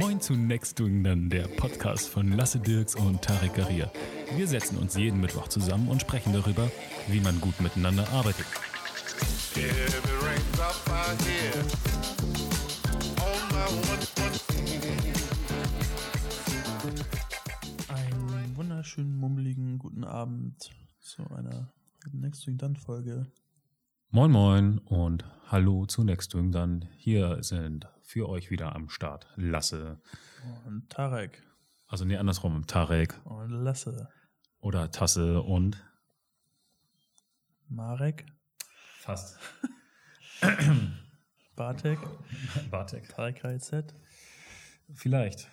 Moin zu Next Doing Then, der Podcast von Lasse Dirks und Tarek Garia. Wir setzen uns jeden Mittwoch zusammen und sprechen darüber, wie man gut miteinander arbeitet. Einen wunderschönen, mummeligen guten Abend zu einer Next Doing Then Folge. Moin Moin und hallo zu Next Then. Hier sind für euch wieder am Start Lasse. Und Tarek. Also nee, andersrum, Tarek. Und Lasse. Oder Tasse und Marek. Fast. Bartek. Bartek. Tarek KZ. Vielleicht.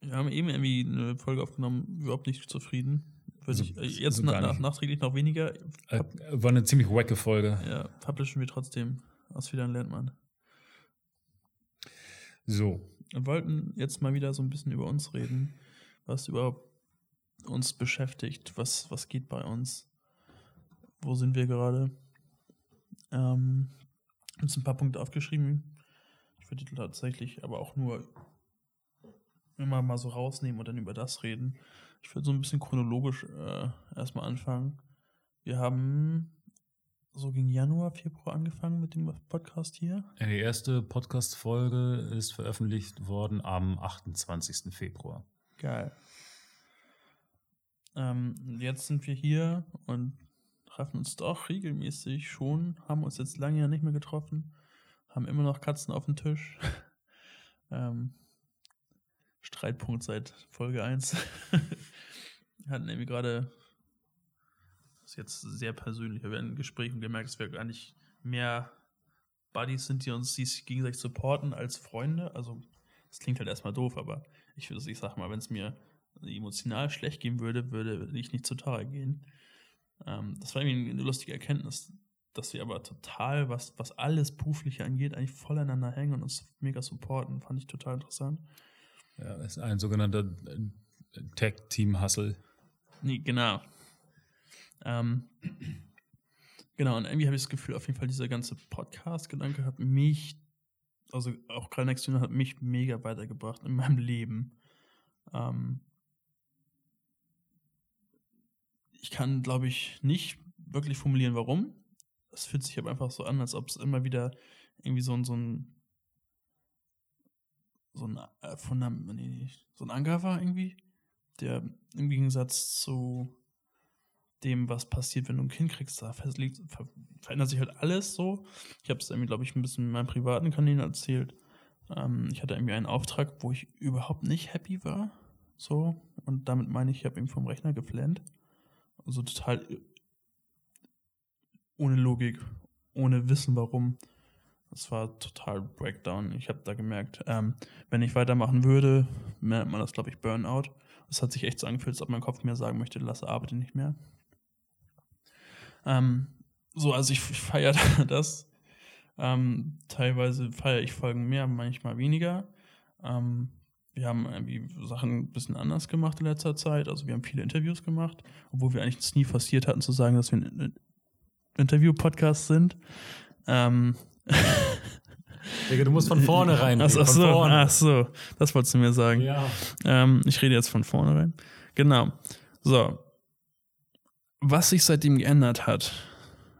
Wir haben eben irgendwie eine Folge aufgenommen, überhaupt nicht zufrieden. So- ich, äh, jetzt so na, nach, nachträglich noch weniger. Äh, war eine ziemlich wacke Folge. Ja, publishen wir trotzdem. Aus wieder lernt man. So. Wir wollten jetzt mal wieder so ein bisschen über uns reden, was überhaupt uns beschäftigt, was, was geht bei uns, wo sind wir gerade. Ähm, uns ein paar Punkte aufgeschrieben. Ich würde tatsächlich aber auch nur immer mal so rausnehmen und dann über das reden. Ich würde so ein bisschen chronologisch äh, erstmal anfangen. Wir haben so gegen Januar, Februar angefangen mit dem Podcast hier. Die erste Podcast-Folge ist veröffentlicht worden am 28. Februar. Geil. Ähm, jetzt sind wir hier und treffen uns doch regelmäßig schon, haben uns jetzt lange ja nicht mehr getroffen, haben immer noch Katzen auf dem Tisch. ähm, Streitpunkt seit Folge 1. Hatten irgendwie gerade, das ist jetzt sehr persönlich, wir werden in Gesprächen gemerkt, dass wir nicht mehr Buddies sind, die uns gegenseitig supporten als Freunde. Also, das klingt halt erstmal doof, aber ich würde, ich sag mal, wenn es mir emotional schlecht gehen würde, würde ich nicht zu Tara gehen. Ähm, das war irgendwie eine lustige Erkenntnis, dass wir aber total, was, was alles berufliche angeht, eigentlich voneinander hängen und uns mega supporten. Fand ich total interessant. Ja, ist ein sogenannter Tag-Team-Hustle. Nee, genau. Ähm, genau, und irgendwie habe ich das Gefühl, auf jeden Fall, dieser ganze Podcast-Gedanke hat mich, also auch gerade Next Tune hat mich mega weitergebracht in meinem Leben. Ähm, ich kann, glaube ich, nicht wirklich formulieren, warum. Es fühlt sich aber einfach so an, als ob es immer wieder irgendwie so ein, so ein, so ein, äh, Fundam- nee, so ein Anker war irgendwie, der im Gegensatz zu dem, was passiert, wenn du ein Kind kriegst, da ver verändert sich halt alles so. Ich habe es irgendwie, glaube ich, ein bisschen in meinen privaten Kanälen erzählt. Ähm, ich hatte irgendwie einen Auftrag, wo ich überhaupt nicht happy war. So. Und damit meine ich, ich habe ihn vom Rechner geflennt. Also total äh, ohne Logik, ohne Wissen, warum. Das war total Breakdown. Ich habe da gemerkt, ähm, wenn ich weitermachen würde, nennt man das, glaube ich, Burnout. Es hat sich echt so angefühlt, als ob mein Kopf mir sagen möchte, lasse arbeite nicht mehr. Ähm, so, also ich, ich feiere das. Ähm, teilweise feiere ich Folgen mehr, manchmal weniger. Ähm, wir haben irgendwie Sachen ein bisschen anders gemacht in letzter Zeit. Also wir haben viele Interviews gemacht, obwohl wir eigentlich es nie forciert hatten zu sagen, dass wir ein Interview-Podcast sind. Ähm, Digga, du musst von vorne rein. Ach, ach so, ach so, das wolltest du mir sagen. Ja. Ähm, ich rede jetzt von vorne rein. Genau. So. Was sich seitdem geändert hat,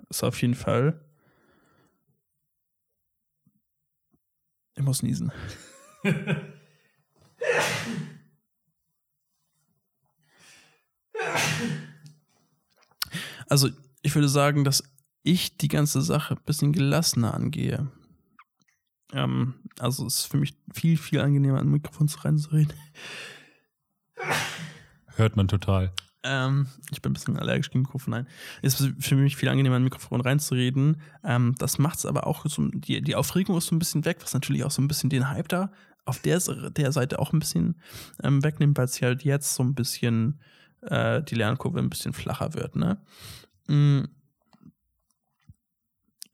ist auf jeden Fall. Ich muss niesen. Also, ich würde sagen, dass ich die ganze Sache ein bisschen gelassener angehe. Ähm, also, es ist für mich viel, viel angenehmer, an Mikrofon zu reinzureden. Hört man total. Ähm, ich bin ein bisschen allergisch gegen Mikrofon. Nein. Es ist für mich viel angenehmer, an ein Mikrofon reinzureden. Ähm, das macht es aber auch so, die, die Aufregung ist so ein bisschen weg, was natürlich auch so ein bisschen den Hype da auf der, der Seite auch ein bisschen ähm, wegnimmt, weil es halt jetzt so ein bisschen äh, die Lernkurve ein bisschen flacher wird, ne? Mm.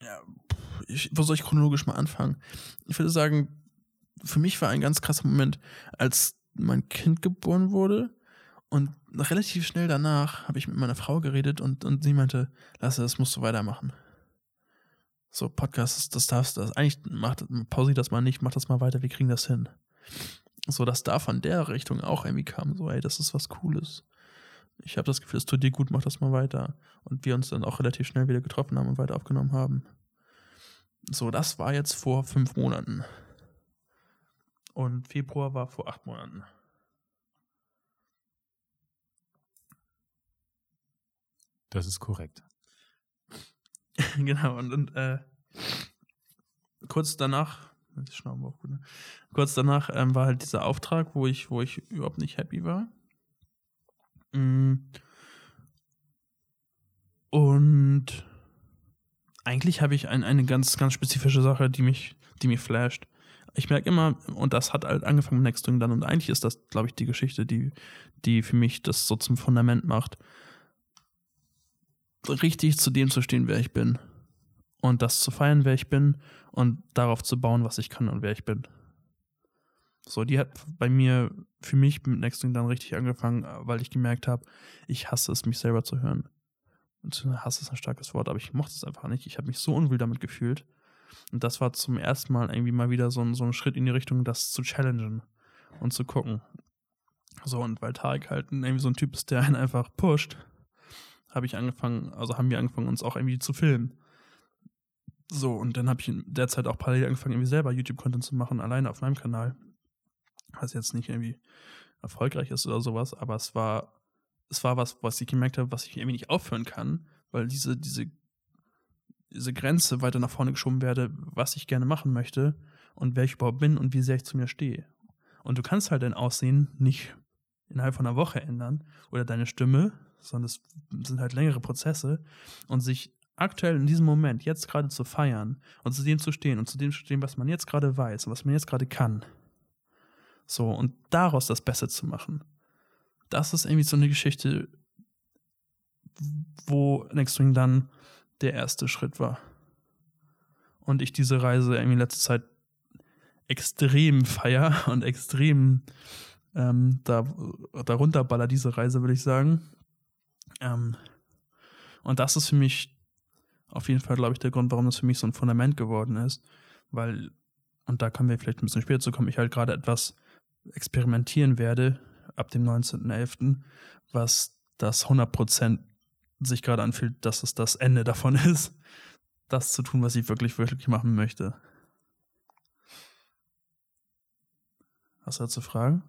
Ja, pff, ich, wo soll ich chronologisch mal anfangen? Ich würde sagen, für mich war ein ganz krasser Moment, als mein Kind geboren wurde und relativ schnell danach habe ich mit meiner Frau geredet und, und sie meinte, Lasse, das musst du weitermachen. So, Podcast, das darfst du, das, eigentlich macht, pausier das mal nicht, mach das mal weiter, wir kriegen das hin. So, dass da von der Richtung auch irgendwie kam, so, ey, das ist was Cooles. Ich habe das Gefühl, es tut dir gut, mach das mal weiter. Und wir uns dann auch relativ schnell wieder getroffen haben und weiter aufgenommen haben. So, das war jetzt vor fünf Monaten. Und Februar war vor acht Monaten. Das ist korrekt. genau, und, und äh, kurz danach, gut, ne? kurz danach ähm, war halt dieser Auftrag, wo ich, wo ich überhaupt nicht happy war. Mm. Und eigentlich habe ich ein, eine ganz, ganz spezifische Sache, die mich, die mich flasht. Ich merke immer, und das hat halt angefangen mit Nextring dann, und eigentlich ist das, glaube ich, die Geschichte, die, die für mich das so zum Fundament macht richtig zu dem zu stehen, wer ich bin. Und das zu feiern, wer ich bin und darauf zu bauen, was ich kann und wer ich bin. So, die hat bei mir, für mich mit Nexting dann richtig angefangen, weil ich gemerkt habe, ich hasse es, mich selber zu hören. Und Hass ist ein starkes Wort, aber ich mochte es einfach nicht. Ich habe mich so unwohl damit gefühlt. Und das war zum ersten Mal irgendwie mal wieder so ein, so ein Schritt in die Richtung, das zu challengen und zu gucken. So, und weil Tarek halt irgendwie so ein Typ ist, der einen einfach pusht, habe ich angefangen, also haben wir angefangen, uns auch irgendwie zu filmen. So, und dann habe ich in der Zeit auch parallel angefangen, irgendwie selber YouTube-Content zu machen, alleine auf meinem Kanal. Was jetzt nicht irgendwie erfolgreich ist oder sowas, aber es war, es war was, was ich gemerkt habe, was ich irgendwie nicht aufhören kann, weil diese, diese, diese Grenze weiter nach vorne geschoben werde, was ich gerne machen möchte und wer ich überhaupt bin und wie sehr ich zu mir stehe. Und du kannst halt dein Aussehen nicht innerhalb von einer Woche ändern oder deine Stimme, sondern es sind halt längere Prozesse und sich aktuell in diesem Moment jetzt gerade zu feiern und zu dem zu stehen und zu dem zu stehen, was man jetzt gerade weiß und was man jetzt gerade kann. So, und daraus das Beste zu machen. Das ist irgendwie so eine Geschichte, wo Next Wing dann der erste Schritt war. Und ich diese Reise irgendwie in letzter Zeit extrem feier und extrem ähm, da, darunter baller diese Reise, würde ich sagen. Ähm, und das ist für mich auf jeden Fall, glaube ich, der Grund, warum das für mich so ein Fundament geworden ist. Weil, und da können wir vielleicht ein bisschen später zu kommen, ich halt gerade etwas experimentieren werde ab dem 19.11., was das 100% sich gerade anfühlt, dass es das Ende davon ist, das zu tun, was ich wirklich, wirklich machen möchte. Hast du dazu Fragen?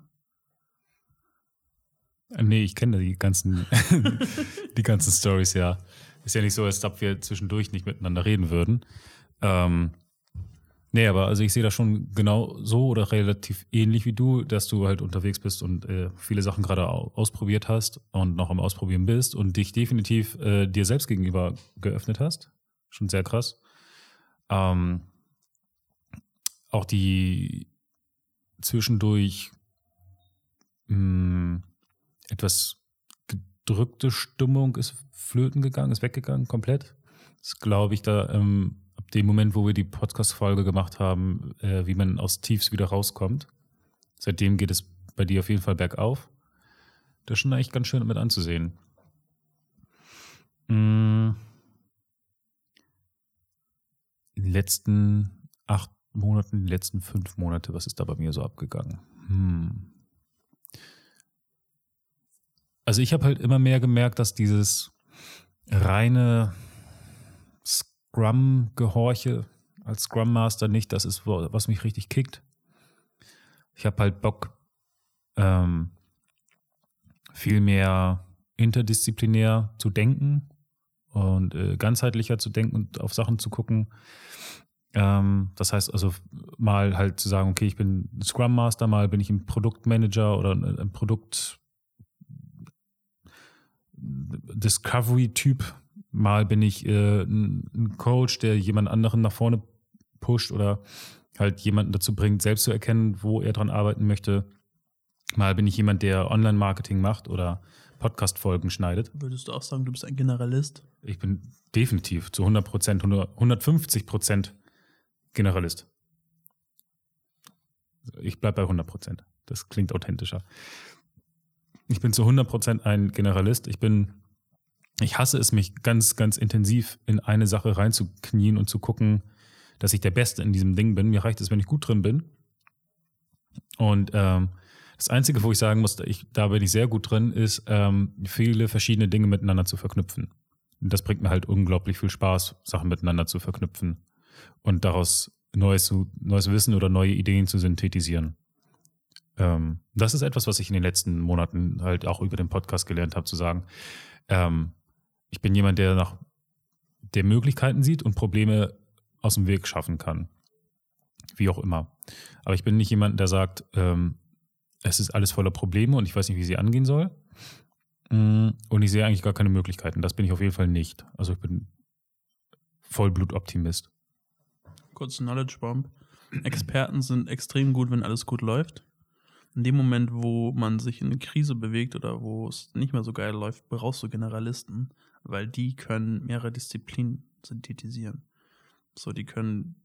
Nee, ich kenne die ganzen, die ganzen Stories ja. Ist ja nicht so, als ob wir zwischendurch nicht miteinander reden würden. Ähm, nee, aber also ich sehe das schon genau so oder relativ ähnlich wie du, dass du halt unterwegs bist und äh, viele Sachen gerade ausprobiert hast und noch am Ausprobieren bist und dich definitiv äh, dir selbst gegenüber geöffnet hast. Schon sehr krass. Ähm, auch die zwischendurch mh, hm, etwas gedrückte Stimmung ist flöten gegangen, ist weggegangen komplett. Das glaube ich da ähm, dem Moment, wo wir die Podcast-Folge gemacht haben, äh, wie man aus Tiefs wieder rauskommt. Seitdem geht es bei dir auf jeden Fall bergauf. Das ist schon eigentlich ganz schön mit anzusehen. Mm. In den letzten acht Monaten, in den letzten fünf Monate, was ist da bei mir so abgegangen? Hm. Also ich habe halt immer mehr gemerkt, dass dieses reine Scrum-Gehorche als Scrum Master nicht das ist, was mich richtig kickt. Ich habe halt Bock, ähm, viel mehr interdisziplinär zu denken und äh, ganzheitlicher zu denken und auf Sachen zu gucken. Ähm, das heißt also mal halt zu sagen, okay, ich bin Scrum Master, mal bin ich ein Produktmanager oder ein Produkt Discovery-Typ. Mal bin ich äh, ein Coach, der jemand anderen nach vorne pusht oder halt jemanden dazu bringt, selbst zu erkennen, wo er dran arbeiten möchte. Mal bin ich jemand, der Online-Marketing macht oder Podcast-Folgen schneidet. Würdest du auch sagen, du bist ein Generalist? Ich bin definitiv zu 100 Prozent, 150 Prozent Generalist. Ich bleibe bei 100 Prozent. Das klingt authentischer. Ich bin zu 100% ein Generalist. Ich bin, ich hasse es, mich ganz, ganz intensiv in eine Sache reinzuknien und zu gucken, dass ich der Beste in diesem Ding bin. Mir reicht es, wenn ich gut drin bin. Und ähm, das Einzige, wo ich sagen muss, ich, da bin ich sehr gut drin, ist, ähm, viele verschiedene Dinge miteinander zu verknüpfen. Und das bringt mir halt unglaublich viel Spaß, Sachen miteinander zu verknüpfen und daraus neues, neues Wissen oder neue Ideen zu synthetisieren. Ähm, das ist etwas, was ich in den letzten Monaten halt auch über den Podcast gelernt habe, zu sagen, ähm, ich bin jemand, der nach der Möglichkeiten sieht und Probleme aus dem Weg schaffen kann. Wie auch immer. Aber ich bin nicht jemand, der sagt, ähm, es ist alles voller Probleme und ich weiß nicht, wie sie angehen soll. Mm, und ich sehe eigentlich gar keine Möglichkeiten. Das bin ich auf jeden Fall nicht. Also ich bin Vollblutoptimist. Kurz Knowledge Bomb. Experten sind extrem gut, wenn alles gut läuft. In dem Moment, wo man sich in eine Krise bewegt oder wo es nicht mehr so geil läuft, brauchst du Generalisten, weil die können mehrere Disziplinen synthetisieren. So, die können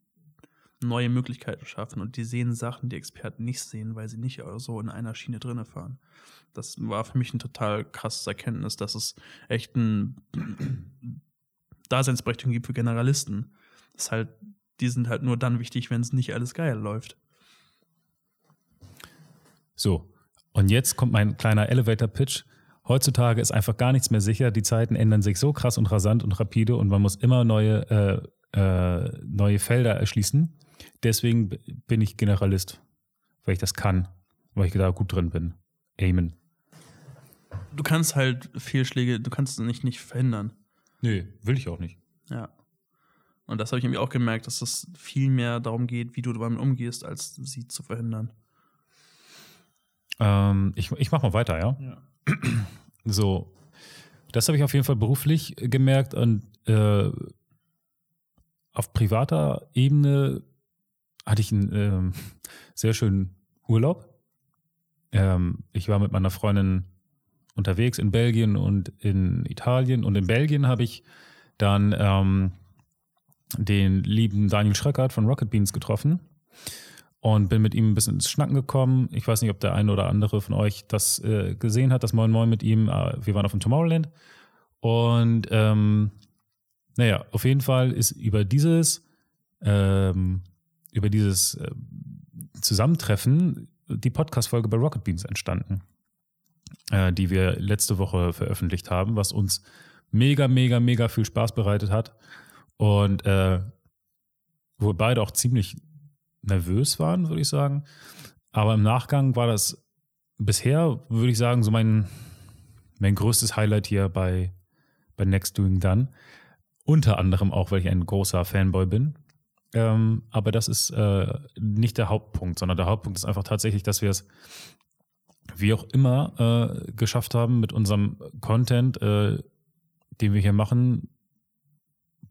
neue Möglichkeiten schaffen und die sehen Sachen, die Experten nicht sehen, weil sie nicht so in einer Schiene drinne fahren. Das war für mich ein total krasses Erkenntnis, dass es echt ein Daseinsberechtigung gibt für Generalisten. Das ist halt, die sind halt nur dann wichtig, wenn es nicht alles geil läuft. So, und jetzt kommt mein kleiner Elevator-Pitch. Heutzutage ist einfach gar nichts mehr sicher. Die Zeiten ändern sich so krass und rasant und rapide und man muss immer neue, äh, äh, neue Felder erschließen. Deswegen bin ich Generalist, weil ich das kann, weil ich da gut drin bin. Amen. Du kannst halt Fehlschläge, du kannst es nicht, nicht verhindern. Nee, will ich auch nicht. Ja. Und das habe ich irgendwie auch gemerkt, dass es viel mehr darum geht, wie du damit umgehst, als sie zu verhindern. Ähm, ich ich mache mal weiter, ja? Ja. So, das habe ich auf jeden Fall beruflich gemerkt und äh, auf privater Ebene hatte ich einen ähm, sehr schönen Urlaub. Ähm, ich war mit meiner Freundin unterwegs in Belgien und in Italien. Und in Belgien habe ich dann ähm, den lieben Daniel Schröckert von Rocket Beans getroffen und bin mit ihm ein bisschen ins Schnacken gekommen. Ich weiß nicht, ob der eine oder andere von euch das äh, gesehen hat, das Moin Moin mit ihm. Äh, wir waren auf dem Tomorrowland. Und ähm, naja, auf jeden Fall ist über dieses ähm, über dieses äh, Zusammentreffen die Podcast-Folge bei Rocket Beans entstanden, äh, die wir letzte Woche veröffentlicht haben, was uns mega, mega, mega viel Spaß bereitet hat. Und äh, wo beide auch ziemlich nervös waren, würde ich sagen. Aber im Nachgang war das bisher, würde ich sagen, so mein, mein größtes Highlight hier bei, bei Next Doing Done. Unter anderem auch, weil ich ein großer Fanboy bin ähm, aber das ist äh, nicht der Hauptpunkt, sondern der Hauptpunkt ist einfach tatsächlich, dass wir es wie auch immer äh, geschafft haben, mit unserem Content, äh, den wir hier machen,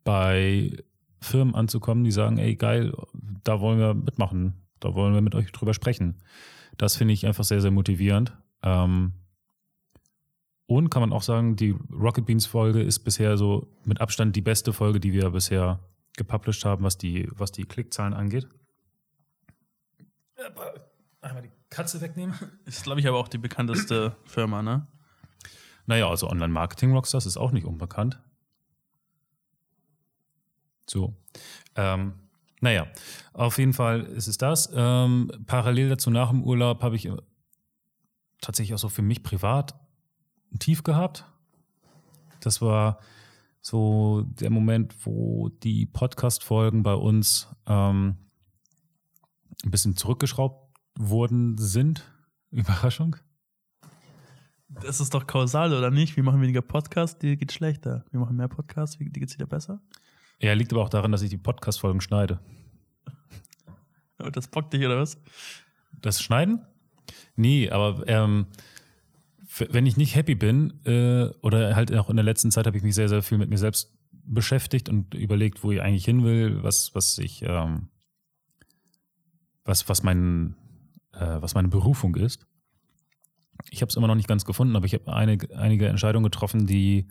bei Firmen anzukommen, die sagen, ey geil, da wollen wir mitmachen, da wollen wir mit euch drüber sprechen. Das finde ich einfach sehr, sehr motivierend. Ähm, und kann man auch sagen, die Rocket Beans Folge ist bisher so mit Abstand die beste Folge, die wir bisher gepublished haben, was die, was die Klickzahlen angeht. Einmal die Katze wegnehmen. Ist, glaube ich, aber auch die bekannteste Firma, ne? Naja, also Online-Marketing-Rockstars ist auch nicht unbekannt. So. Ähm, naja, auf jeden Fall ist es das. Ähm, parallel dazu nach dem Urlaub habe ich tatsächlich auch so für mich privat ein Tief gehabt. Das war so der Moment, wo die Podcast-Folgen bei uns ähm, ein bisschen zurückgeschraubt worden sind. Überraschung. Das ist doch kausal, oder nicht? Wir machen weniger Podcasts, die geht schlechter. Wir machen mehr Podcasts, die geht es wieder besser. Ja, liegt aber auch daran, dass ich die Podcast-Folgen schneide. Das bockt dich, oder was? Das Schneiden? Nee, aber ähm, wenn ich nicht happy bin, äh, oder halt auch in der letzten Zeit habe ich mich sehr, sehr viel mit mir selbst beschäftigt und überlegt, wo ich eigentlich hin will, was, was ich, ähm, was, was mein, äh, was meine Berufung ist. Ich habe es immer noch nicht ganz gefunden, aber ich habe einige, einige Entscheidungen getroffen, die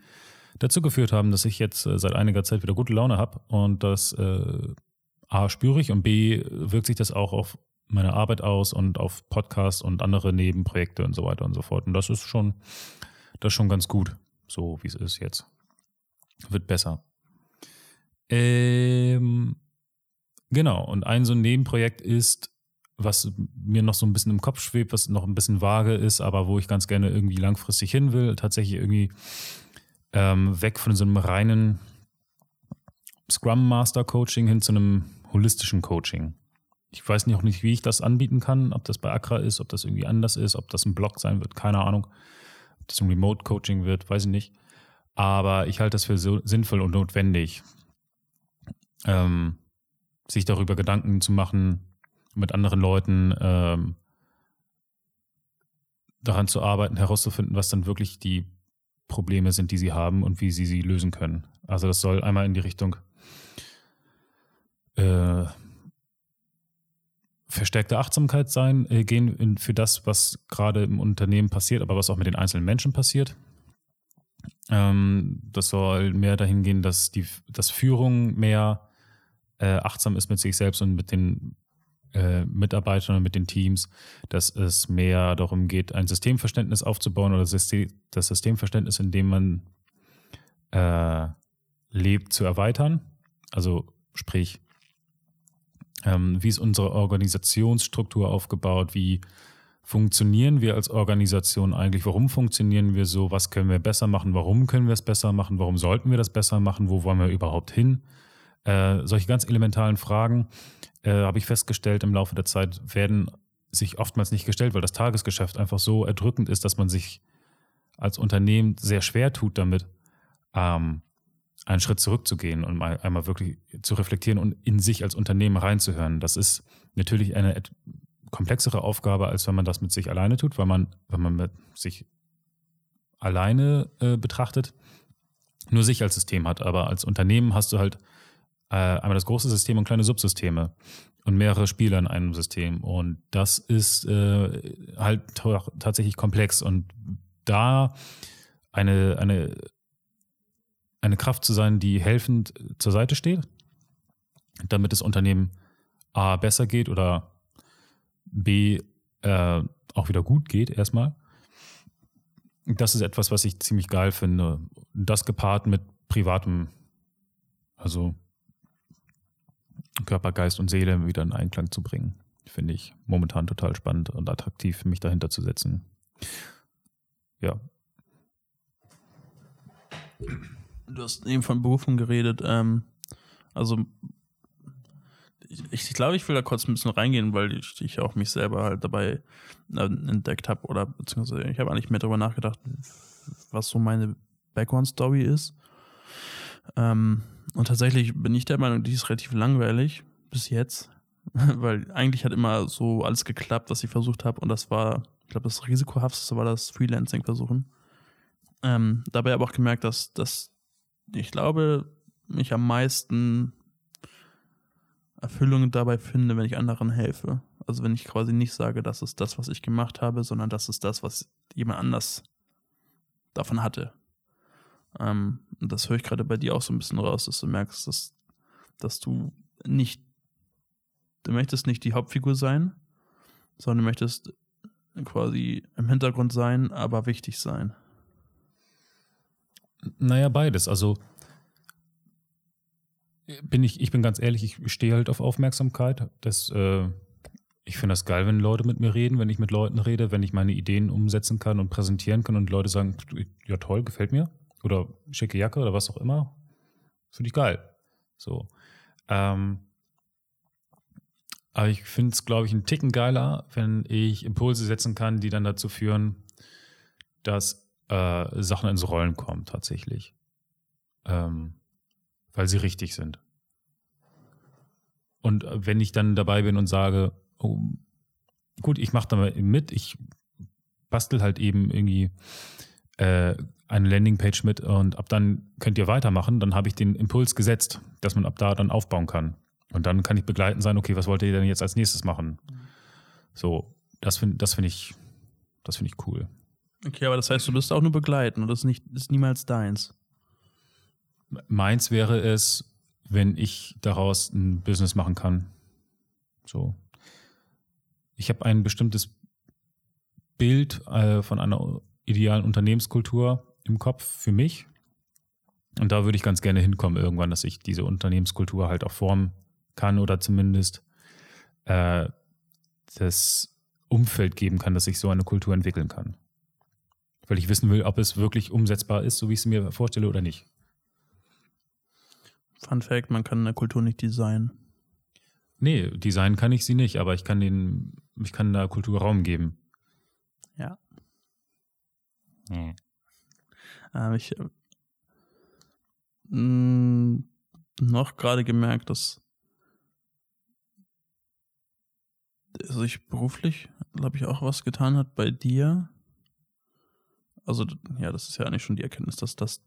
dazu geführt haben, dass ich jetzt äh, seit einiger Zeit wieder gute Laune habe und das äh, A spüre ich und B wirkt sich das auch auf meine Arbeit aus und auf Podcasts und andere Nebenprojekte und so weiter und so fort. Und das ist schon, das ist schon ganz gut, so wie es ist jetzt. Wird besser. Ähm, genau, und ein so ein Nebenprojekt ist was mir noch so ein bisschen im Kopf schwebt, was noch ein bisschen vage ist, aber wo ich ganz gerne irgendwie langfristig hin will, tatsächlich irgendwie ähm, weg von so einem reinen Scrum Master Coaching hin zu einem holistischen Coaching. Ich weiß nicht auch nicht, wie ich das anbieten kann, ob das bei Accra ist, ob das irgendwie anders ist, ob das ein Blog sein wird, keine Ahnung. Ob das ein Remote Coaching wird, weiß ich nicht. Aber ich halte das für so sinnvoll und notwendig, ähm, sich darüber Gedanken zu machen, mit anderen Leuten ähm, daran zu arbeiten, herauszufinden, was dann wirklich die Probleme sind, die sie haben und wie sie sie lösen können. Also das soll einmal in die Richtung äh, verstärkte Achtsamkeit sein, äh, gehen in, für das, was gerade im Unternehmen passiert, aber was auch mit den einzelnen Menschen passiert. Ähm, das soll mehr dahin gehen, dass die dass Führung mehr äh, achtsam ist mit sich selbst und mit den äh, Mitarbeitern und mit den Teams, dass es mehr darum geht, ein Systemverständnis aufzubauen oder das Systemverständnis, in dem man äh, lebt, zu erweitern. Also sprich, ähm, wie ist unsere Organisationsstruktur aufgebaut? Wie funktionieren wir als Organisation eigentlich? Warum funktionieren wir so? Was können wir besser machen? Warum können wir es besser machen? Warum sollten wir das besser machen? Wo wollen wir überhaupt hin? Äh, solche ganz elementalen Fragen äh, habe ich festgestellt im Laufe der Zeit werden sich oftmals nicht gestellt, weil das Tagesgeschäft einfach so erdrückend ist, dass man sich als Unternehmen sehr schwer tut damit, ähm, einen Schritt zurückzugehen und mal einmal wirklich zu reflektieren und in sich als Unternehmen reinzuhören. Das ist natürlich eine komplexere Aufgabe, als wenn man das mit sich alleine tut, weil man, wenn man mit sich alleine äh, betrachtet, nur sich als System hat. Aber als Unternehmen hast du halt äh, einmal das große System und kleine Subsysteme und mehrere Spieler in einem System. Und das ist äh, halt tatsächlich komplex. Und da eine, eine eine Kraft zu sein, die helfend zur Seite steht, damit das Unternehmen A besser geht oder B äh, auch wieder gut geht erstmal. Das ist etwas, was ich ziemlich geil finde. Das gepaart mit privatem, also Körper, Geist und Seele wieder in Einklang zu bringen, finde ich momentan total spannend und attraktiv, mich dahinter zu setzen. Ja. Du hast eben von Berufung geredet. Ähm, also ich, ich glaube, ich will da kurz ein bisschen reingehen, weil ich, ich auch mich selber halt dabei äh, entdeckt habe oder beziehungsweise ich habe eigentlich mehr darüber nachgedacht, was so meine Background-Story ist. Ähm, und tatsächlich bin ich der Meinung, die ist relativ langweilig bis jetzt, weil eigentlich hat immer so alles geklappt, was ich versucht habe und das war, ich glaube, das risikohafteste war das Freelancing versuchen. Ähm, dabei aber auch gemerkt, dass, dass ich glaube, ich am meisten Erfüllung dabei finde, wenn ich anderen helfe. Also wenn ich quasi nicht sage, das ist das, was ich gemacht habe, sondern das ist das, was jemand anders davon hatte. Ähm, das höre ich gerade bei dir auch so ein bisschen raus, dass du merkst, dass, dass du nicht, du möchtest nicht die Hauptfigur sein, sondern du möchtest quasi im Hintergrund sein, aber wichtig sein. Naja, beides. Also bin ich, ich bin ganz ehrlich, ich stehe halt auf Aufmerksamkeit. Das, äh, ich finde das geil, wenn Leute mit mir reden, wenn ich mit Leuten rede, wenn ich meine Ideen umsetzen kann und präsentieren kann und Leute sagen, ja toll, gefällt mir. Oder schicke Jacke oder was auch immer. Finde ich geil. So. Ähm, aber ich finde es, glaube ich, einen Ticken geiler, wenn ich Impulse setzen kann, die dann dazu führen, dass äh, Sachen ins Rollen kommen tatsächlich. Ähm, weil sie richtig sind. Und äh, wenn ich dann dabei bin und sage, oh, gut, ich mache da mal mit, ich bastel halt eben irgendwie äh, eine Landingpage mit und ab dann könnt ihr weitermachen, dann habe ich den Impuls gesetzt, dass man ab da dann aufbauen kann. Und dann kann ich begleiten sein, okay, was wollt ihr denn jetzt als nächstes machen? So, das finde das find ich, das finde ich cool. Okay, aber das heißt, du bist auch nur begleiten und das ist, nicht, ist niemals deins. Meins wäre es, wenn ich daraus ein Business machen kann. So. Ich habe ein bestimmtes Bild äh, von einer idealen Unternehmenskultur im Kopf für mich. Und da würde ich ganz gerne hinkommen irgendwann, dass ich diese Unternehmenskultur halt auch formen kann oder zumindest äh, das Umfeld geben kann, dass sich so eine Kultur entwickeln kann. Weil ich wissen will, ob es wirklich umsetzbar ist, so wie ich es mir vorstelle oder nicht. Fun Fact, man kann eine Kultur nicht designen. Nee, designen kann ich sie nicht, aber ich kann den, ich kann da Kultur Raum geben. Ja. Ja. Ähm, ich habe noch gerade gemerkt, dass sich beruflich, glaube ich, auch was getan hat bei dir. Also, ja, das ist ja eigentlich schon die Erkenntnis, dass das,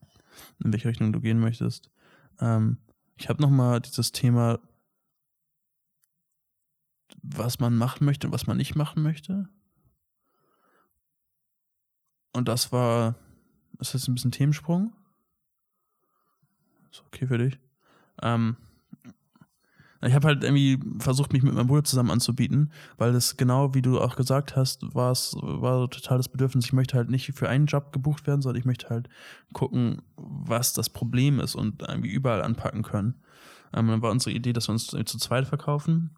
in welche Richtung du gehen möchtest. Ähm, ich habe nochmal dieses Thema, was man machen möchte und was man nicht machen möchte. Und das war, ist jetzt ein bisschen Themensprung. Ist okay für dich. Ähm, ich habe halt irgendwie versucht, mich mit meinem Bruder zusammen anzubieten, weil das genau, wie du auch gesagt hast, war es war so total das Bedürfnis. Ich möchte halt nicht für einen Job gebucht werden, sondern ich möchte halt gucken, was das Problem ist und irgendwie überall anpacken können. Ähm, dann war unsere Idee, dass wir uns zu zweit verkaufen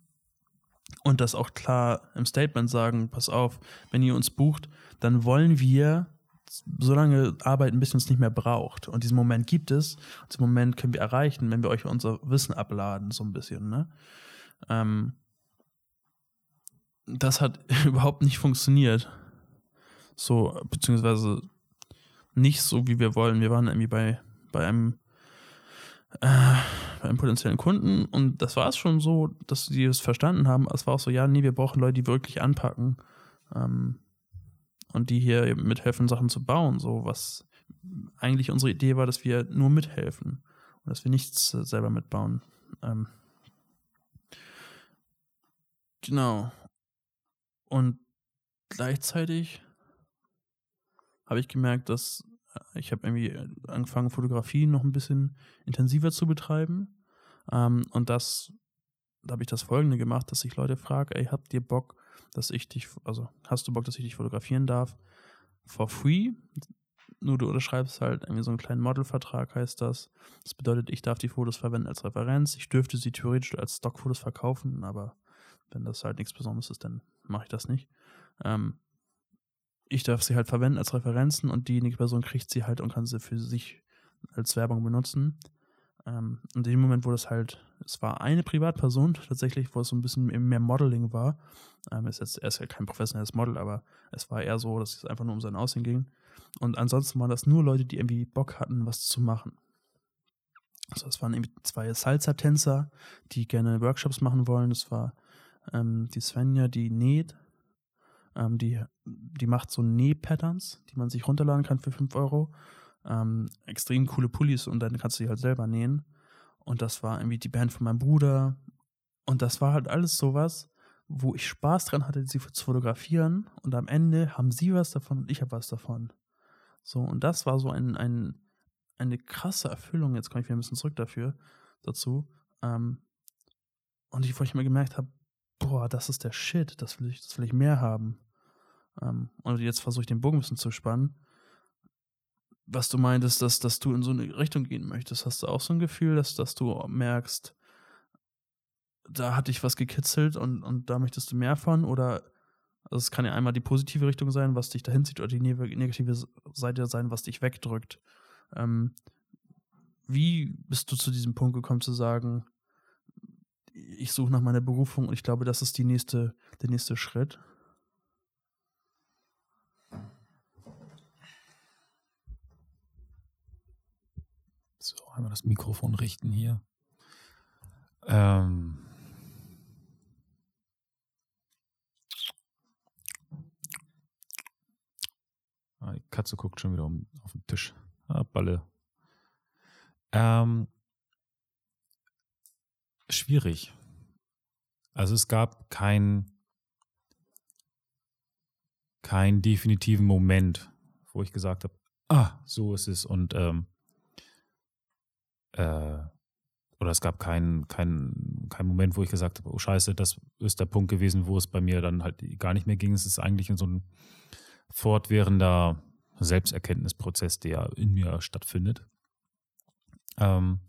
und das auch klar im Statement sagen, pass auf, wenn ihr uns bucht, dann wollen wir so lange arbeiten, bis ihr uns nicht mehr braucht. Und diesen Moment gibt es. Diesen Moment können wir erreichen, wenn wir euch unser Wissen abladen, so ein bisschen. Ne? Ähm, das hat überhaupt nicht funktioniert. So, beziehungsweise nicht so, wie wir wollen. Wir waren irgendwie bei, bei einem äh, bei einem potenziellen Kunden und das war es schon so, dass die es verstanden haben. Es war auch so, ja, nee, wir brauchen Leute, die wirklich anpacken. Ähm, und die hier mithelfen, Sachen zu bauen, so was eigentlich unsere Idee war, dass wir nur mithelfen und dass wir nichts äh, selber mitbauen. Ähm genau. Und gleichzeitig habe ich gemerkt, dass äh, ich habe irgendwie angefangen, Fotografie noch ein bisschen intensiver zu betreiben. Ähm, und das, da habe ich das folgende gemacht, dass ich Leute frage, ey, habt ihr Bock, dass ich dich, also hast du Bock, dass ich dich fotografieren darf? For free. Nur du unterschreibst halt irgendwie so einen kleinen Modelvertrag, heißt das. Das bedeutet, ich darf die Fotos verwenden als Referenz. Ich dürfte sie theoretisch als Stockfotos verkaufen, aber wenn das halt nichts Besonderes ist, dann mache ich das nicht. Ähm, ich darf sie halt verwenden als Referenzen und diejenige Person kriegt sie halt und kann sie für sich als Werbung benutzen. Ähm, und in dem Moment, wo das halt, es war eine Privatperson tatsächlich, wo es so ein bisschen mehr Modeling war. Ähm, ist jetzt, er ist ja kein professionelles Model, aber es war eher so, dass es einfach nur um sein Aussehen ging. Und ansonsten waren das nur Leute, die irgendwie Bock hatten, was zu machen. Also es waren irgendwie zwei Salsa-Tänzer, die gerne Workshops machen wollen. Das war ähm, die Svenja, die näht. Ähm, die, die macht so Näh-Patterns, die man sich runterladen kann für 5 Euro ähm, extrem coole Pullis und dann kannst du die halt selber nähen. Und das war irgendwie die Band von meinem Bruder. Und das war halt alles sowas, wo ich Spaß dran hatte, sie zu fotografieren. Und am Ende haben sie was davon und ich habe was davon. So, und das war so ein, ein, eine krasse Erfüllung. Jetzt komme ich wieder ein bisschen zurück dafür, dazu. Ähm, und ich, wo ich mir gemerkt habe, boah, das ist der Shit, das will ich, das will ich mehr haben. Ähm, und jetzt versuche ich den Bogen ein bisschen zu spannen was du meintest, dass, dass du in so eine Richtung gehen möchtest. Hast du auch so ein Gefühl, dass, dass du merkst, da hat dich was gekitzelt und, und da möchtest du mehr von? Oder also es kann ja einmal die positive Richtung sein, was dich dahin zieht, oder die negative Seite sein, was dich wegdrückt. Ähm, wie bist du zu diesem Punkt gekommen zu sagen, ich suche nach meiner Berufung und ich glaube, das ist die nächste, der nächste Schritt? So, einmal das Mikrofon richten hier. Ähm. Ah, die Katze guckt schon wieder um, auf den Tisch. Ah, Balle. Ähm, schwierig. Also es gab keinen keinen definitiven Moment, wo ich gesagt habe, ah, so ist es und ähm, äh, oder es gab keinen keinen keinen Moment, wo ich gesagt habe, oh Scheiße, das ist der Punkt gewesen, wo es bei mir dann halt gar nicht mehr ging. Es ist eigentlich so ein fortwährender Selbsterkenntnisprozess, der in mir stattfindet. Ähm,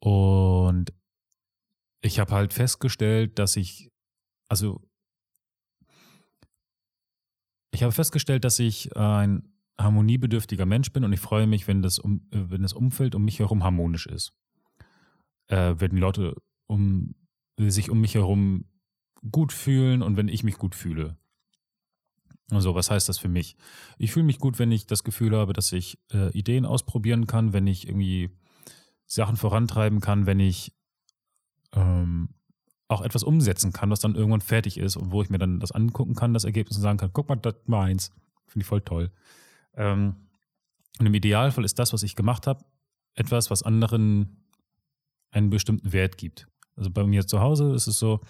und ich habe halt festgestellt, dass ich, also ich habe festgestellt, dass ich ein harmoniebedürftiger Mensch bin und ich freue mich, wenn das, um, wenn das Umfeld um mich herum harmonisch ist. Äh, wenn die Leute um, sich um mich herum gut fühlen und wenn ich mich gut fühle. Also, was heißt das für mich? Ich fühle mich gut, wenn ich das Gefühl habe, dass ich äh, Ideen ausprobieren kann, wenn ich irgendwie Sachen vorantreiben kann, wenn ich ähm, auch etwas umsetzen kann, was dann irgendwann fertig ist und wo ich mir dann das angucken kann, das Ergebnis und sagen kann, guck mal, das war eins. Finde ich voll toll. Ähm, und im Idealfall ist das, was ich gemacht habe, etwas, was anderen einen bestimmten Wert gibt. Also bei mir zu Hause ist es so,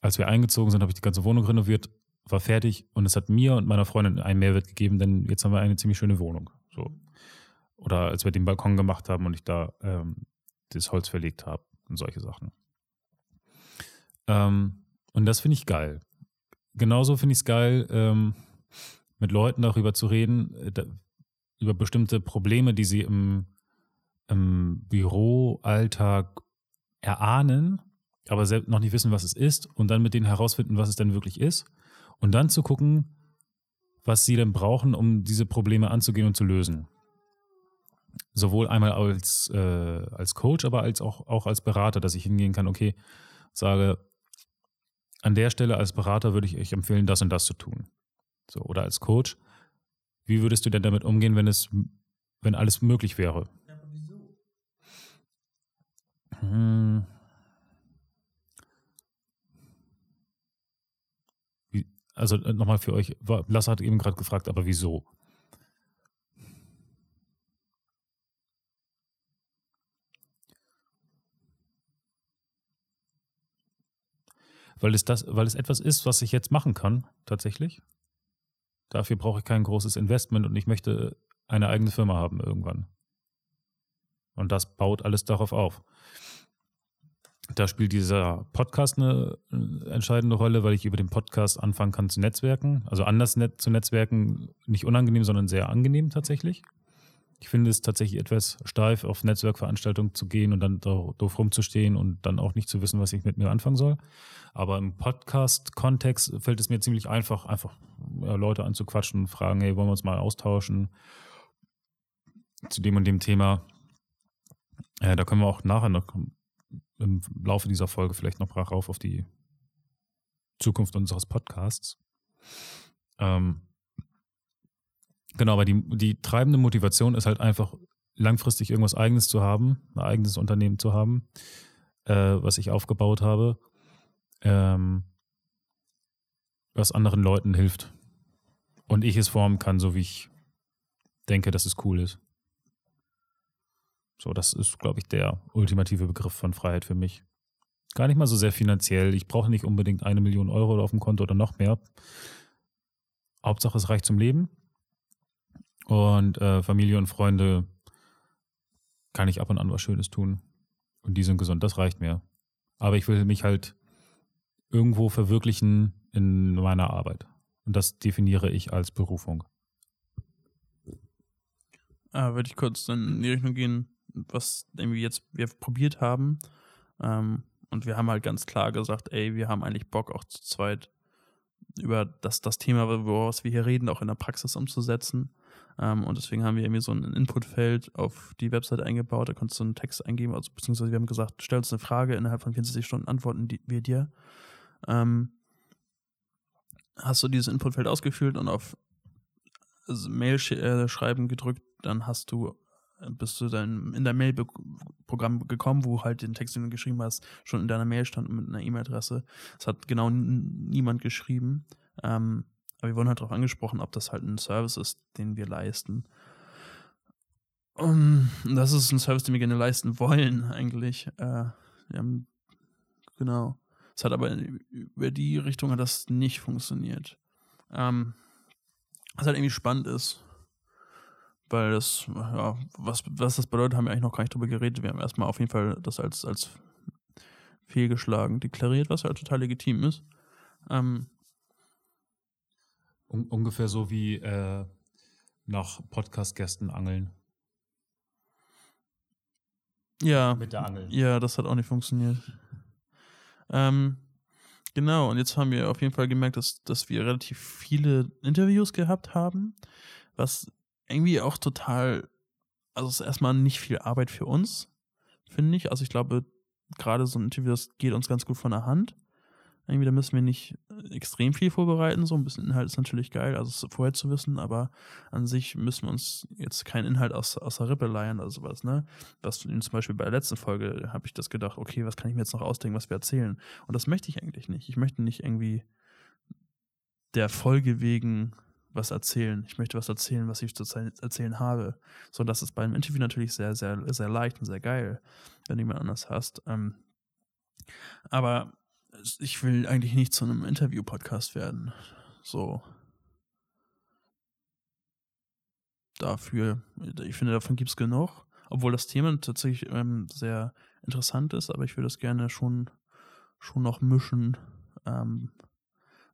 als wir eingezogen sind, habe ich die ganze Wohnung renoviert, war fertig und es hat mir und meiner Freundin einen Mehrwert gegeben, denn jetzt haben wir eine ziemlich schöne Wohnung. So. Oder als wir den Balkon gemacht haben und ich da ähm, das Holz verlegt habe und solche Sachen. Ähm, und das finde ich geil. Genauso finde ich es geil, ähm, mit Leuten darüber zu reden, äh, über bestimmte Probleme, die sie im, im Büroalltag erahnen, aber selbst noch nicht wissen, was es ist, und dann mit denen herausfinden, was es denn wirklich ist, und dann zu gucken, was sie denn brauchen, um diese Probleme anzugehen und zu lösen. Sowohl einmal als, äh, als Coach, aber als auch, auch als Berater, dass ich hingehen kann, okay, sage, an der Stelle als Berater würde ich euch empfehlen, das und das zu tun. So, oder als Coach, wie würdest du denn damit umgehen, wenn es, wenn alles möglich wäre? Aber wieso? Hm. Wie, also äh, nochmal für euch, Lasse hat eben gerade gefragt, aber wieso? Weil es das, weil es etwas ist, was ich jetzt machen kann, tatsächlich. Dafür brauche ich kein großes Investment und ich möchte eine eigene Firma haben irgendwann. Und das baut alles darauf auf. Da spielt dieser Podcast eine entscheidende Rolle, weil ich über den Podcast anfangen kann zu netzwerken. Also anders net zu netzwerken, nicht unangenehm, sondern sehr angenehm tatsächlich. Ich finde es tatsächlich etwas steif, auf Netzwerkveranstaltungen zu gehen und dann doof rumzustehen und dann auch nicht zu wissen, was ich mit mir anfangen soll. Aber im Podcast-Kontext fällt es mir ziemlich einfach, einfach Leute anzuquatschen und fragen, hey, wollen wir uns mal austauschen zu dem und dem Thema. Äh, da können wir auch nachher noch im Laufe dieser Folge vielleicht noch rauf auf die Zukunft unseres Podcasts. Ähm, Genau, aber die, die treibende Motivation ist halt einfach langfristig irgendwas Eigenes zu haben, ein eigenes Unternehmen zu haben, äh, was ich aufgebaut habe, ähm, was anderen Leuten hilft. Und ich es formen kann, so wie ich denke, dass es cool ist. So, das ist, glaube ich, der ultimative Begriff von Freiheit für mich. Gar nicht mal so sehr finanziell. Ich brauche nicht unbedingt eine Million Euro auf dem Konto oder noch mehr. Hauptsache, es reicht zum Leben. Und äh, Familie und Freunde kann ich ab und an was Schönes tun. Und die sind gesund, das reicht mir. Aber ich will mich halt irgendwo verwirklichen in meiner Arbeit. Und das definiere ich als Berufung. Ah, würde ich kurz dann in die Richtung gehen, was irgendwie jetzt wir probiert haben. Ähm, und wir haben halt ganz klar gesagt, ey, wir haben eigentlich Bock, auch zu zweit über das, das Thema, woraus wir hier reden, auch in der Praxis umzusetzen. Ähm, und deswegen haben wir irgendwie so ein Inputfeld auf die Website eingebaut. Da konntest du einen Text eingeben, also, beziehungsweise wir haben gesagt, stell uns eine Frage, innerhalb von 24 Stunden antworten die, wir dir. Ähm, hast du dieses Inputfeld ausgefüllt und auf Mail äh, schreiben gedrückt, dann hast du äh, bist du dann in dein Mail-Programm gekommen, wo halt den Text, den du geschrieben hast, schon in deiner Mail stand mit einer E-Mail-Adresse. Das hat genau niemand geschrieben. Ähm, aber wir wurden halt darauf angesprochen, ob das halt ein Service ist, den wir leisten. Und das ist ein Service, den wir gerne leisten wollen, eigentlich. Äh, haben, genau. Es hat aber über die Richtung hat das nicht funktioniert. Ähm, was halt irgendwie spannend ist, weil das, ja, was, was das bedeutet, haben wir eigentlich noch gar nicht drüber geredet. Wir haben erstmal auf jeden Fall das als, als fehlgeschlagen deklariert, was halt total legitim ist. Ähm, Un ungefähr so wie äh, nach Podcast-Gästen angeln. Ja. Mit der Angel. Ja, das hat auch nicht funktioniert. Ähm, Genau, und jetzt haben wir auf jeden Fall gemerkt, dass, dass wir relativ viele Interviews gehabt haben, was irgendwie auch total, also ist erstmal nicht viel Arbeit für uns, finde ich. Also ich glaube, gerade so ein Interview, das geht uns ganz gut von der Hand. Irgendwie, da müssen wir nicht äh, extrem viel vorbereiten. So ein bisschen Inhalt ist natürlich geil, also vorher zu wissen, aber an sich müssen wir uns jetzt keinen Inhalt aus, aus der Rippe leihen oder sowas, ne? Was zum Beispiel bei der letzten Folge habe ich das gedacht, okay, was kann ich mir jetzt noch ausdenken, was wir erzählen? Und das möchte ich eigentlich nicht. Ich möchte nicht irgendwie der Folge wegen was erzählen. Ich möchte was erzählen, was ich zu erzählen habe. So, das ist beim Interview natürlich sehr, sehr, sehr leicht und sehr geil, wenn du jemand anders hast. Ähm, aber ich will eigentlich nicht zu einem Interview-Podcast werden. So. Dafür, ich finde, davon gibt es genug. Obwohl das Thema tatsächlich ähm, sehr interessant ist, aber ich würde es gerne schon, schon noch mischen, ähm,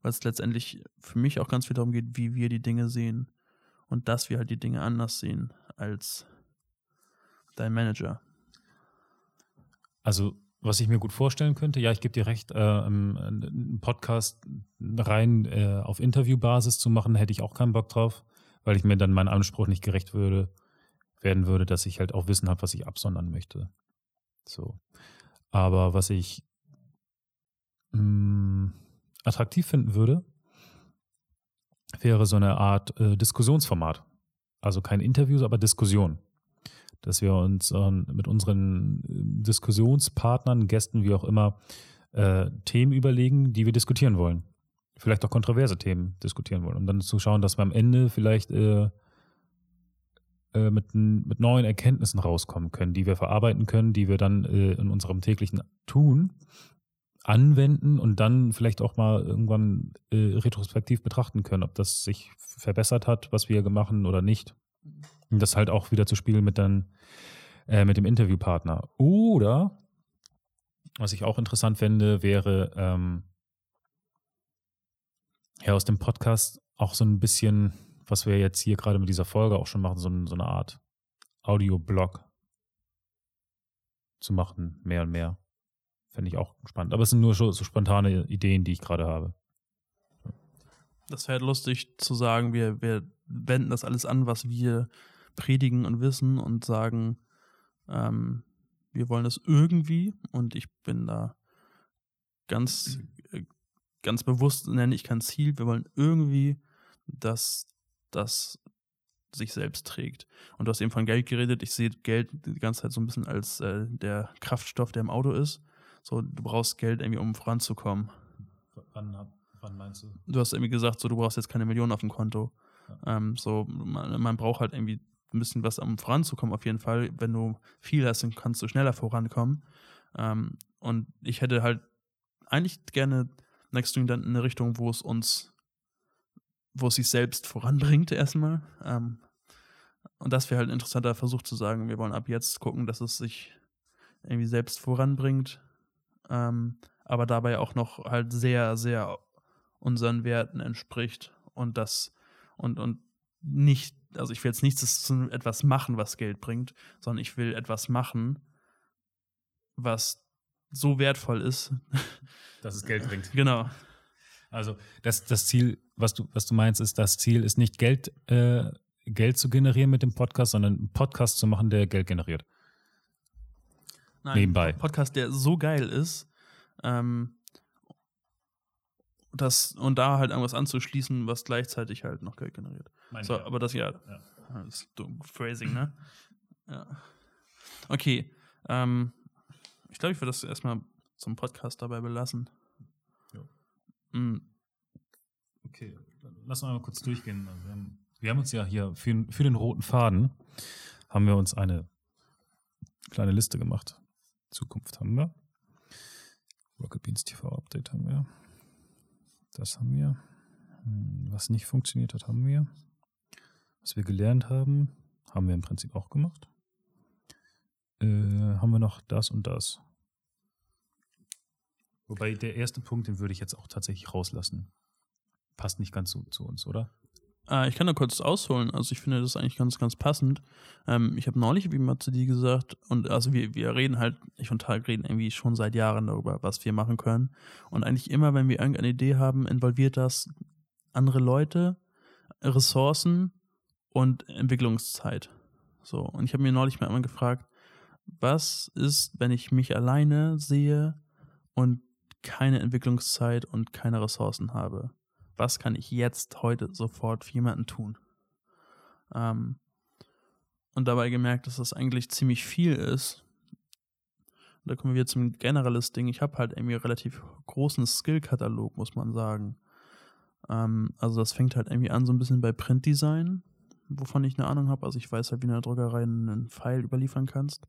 weil es letztendlich für mich auch ganz viel darum geht, wie wir die Dinge sehen und dass wir halt die Dinge anders sehen als dein Manager. Also was ich mir gut vorstellen könnte, ja, ich gebe dir recht, äh, einen Podcast rein äh, auf Interviewbasis zu machen, hätte ich auch keinen Bock drauf, weil ich mir dann meinen Anspruch nicht gerecht würde, werden würde, dass ich halt auch Wissen habe, was ich absondern möchte. So. Aber was ich mh, mm, attraktiv finden würde, wäre so eine Art äh, Diskussionsformat. Also kein Interview, aber Diskussion dass wir uns äh, mit unseren äh, Diskussionspartnern, Gästen, wie auch immer, äh, Themen überlegen, die wir diskutieren wollen. Vielleicht auch kontroverse Themen diskutieren wollen. Und dann zu schauen, dass wir am Ende vielleicht äh, äh mit, mit neuen Erkenntnissen rauskommen können, die wir verarbeiten können, die wir dann äh, in unserem täglichen Tun anwenden und dann vielleicht auch mal irgendwann retrospektiv betrachten können, ob das sich verbessert hat, was wir gemacht haben oder nicht. Und das halt auch wieder zu spielen mit, dann, äh, mit dem Interviewpartner. Oder, was ich auch interessant fände, wäre, ähm, ja, aus dem Podcast auch so ein bisschen, was wir jetzt hier gerade mit dieser Folge auch schon machen, so, so eine Art Audioblog zu machen, mehr und mehr. Fände ich auch spannend. Aber es sind nur so, so spontane Ideen, die ich gerade habe. Das wäre lustig zu sagen, wir, wir wenden das alles an, was wir predigen und wissen und sagen, ähm, wir wollen das irgendwie und ich bin da ganz, äh, ganz bewusst, nenne ich kein Ziel, wir wollen irgendwie, dass das sich selbst trägt. Und du hast eben von Geld geredet. Ich sehe Geld die ganze Zeit so ein bisschen als äh, der Kraftstoff, der im Auto ist. So, du brauchst Geld irgendwie, um voranzukommen. Wann, wann meinst du? Du hast irgendwie gesagt, so, du brauchst jetzt keine Millionen auf dem Konto. Ja. Ähm, so, man, man, braucht halt irgendwie ein bisschen was, um voranzukommen, auf jeden Fall. Wenn du viel hast, dann kannst du schneller vorankommen. Ähm, und ich hätte halt eigentlich gerne Next Doing dann in eine Richtung, wo es uns, wo es sich selbst voranbringt, erstmal. Ähm, und das wäre halt ein interessanter Versuch zu sagen, wir wollen ab jetzt gucken, dass es sich irgendwie selbst voranbringt. Ähm, aber dabei auch noch halt sehr, sehr unseren Werten entspricht und das und, und nicht also ich will jetzt nichts zu etwas machen, was Geld bringt, sondern ich will etwas machen, was so wertvoll ist, dass es Geld bringt. Genau. Also das, das Ziel, was du, was du meinst, ist, das Ziel ist nicht Geld, äh, Geld zu generieren mit dem Podcast, sondern einen Podcast zu machen, der Geld generiert. Nein, Nebenbei. Ein Podcast, der so geil ist, ähm, das, und da halt irgendwas anzuschließen, was gleichzeitig halt noch Geld generiert. Meine so, ja. aber das ja, ja. Das ist Phrasing, ne? ja. Okay. Ähm, ich glaube, ich würde das erstmal zum Podcast dabei belassen. Ja. Mhm. Okay, lass uns mal kurz durchgehen. Wir haben, wir haben uns ja hier für, für den roten Faden haben wir uns eine kleine Liste gemacht. Zukunft haben wir. Rocket Beans TV Update haben wir. Das haben wir. Hm, was nicht funktioniert hat, haben wir. Was wir gelernt haben, haben wir im Prinzip auch gemacht. Äh, haben wir noch das und das. Wobei der erste Punkt, den würde ich jetzt auch tatsächlich rauslassen. Passt nicht ganz so zu uns, oder? Äh, ich kann da kurz ausholen. Also ich finde das eigentlich ganz, ganz passend. Ähm, ich habe neulich wie mal zu dir gesagt, und also wir, wir reden halt, ich und Tag reden irgendwie schon seit Jahren darüber, was wir machen können. Und eigentlich immer, wenn wir irgendeine Idee haben, involviert das andere Leute, Ressourcen und Entwicklungszeit. So, und ich habe mir neulich mal immer gefragt, was ist, wenn ich mich alleine sehe und keine Entwicklungszeit und keine Ressourcen habe? Was kann ich jetzt, heute, sofort für jemanden tun? Ähm, und dabei gemerkt, dass das eigentlich ziemlich viel ist. Da kommen wir zum generelles Ding. Ich habe halt irgendwie relativ großen Skill-Katalog, muss man sagen. Ähm, also das fängt halt irgendwie an so ein bisschen bei Printdesign, wovon ich eine Ahnung habe. Also ich weiß halt, wie in der Druckerei einen Pfeil überliefern kannst.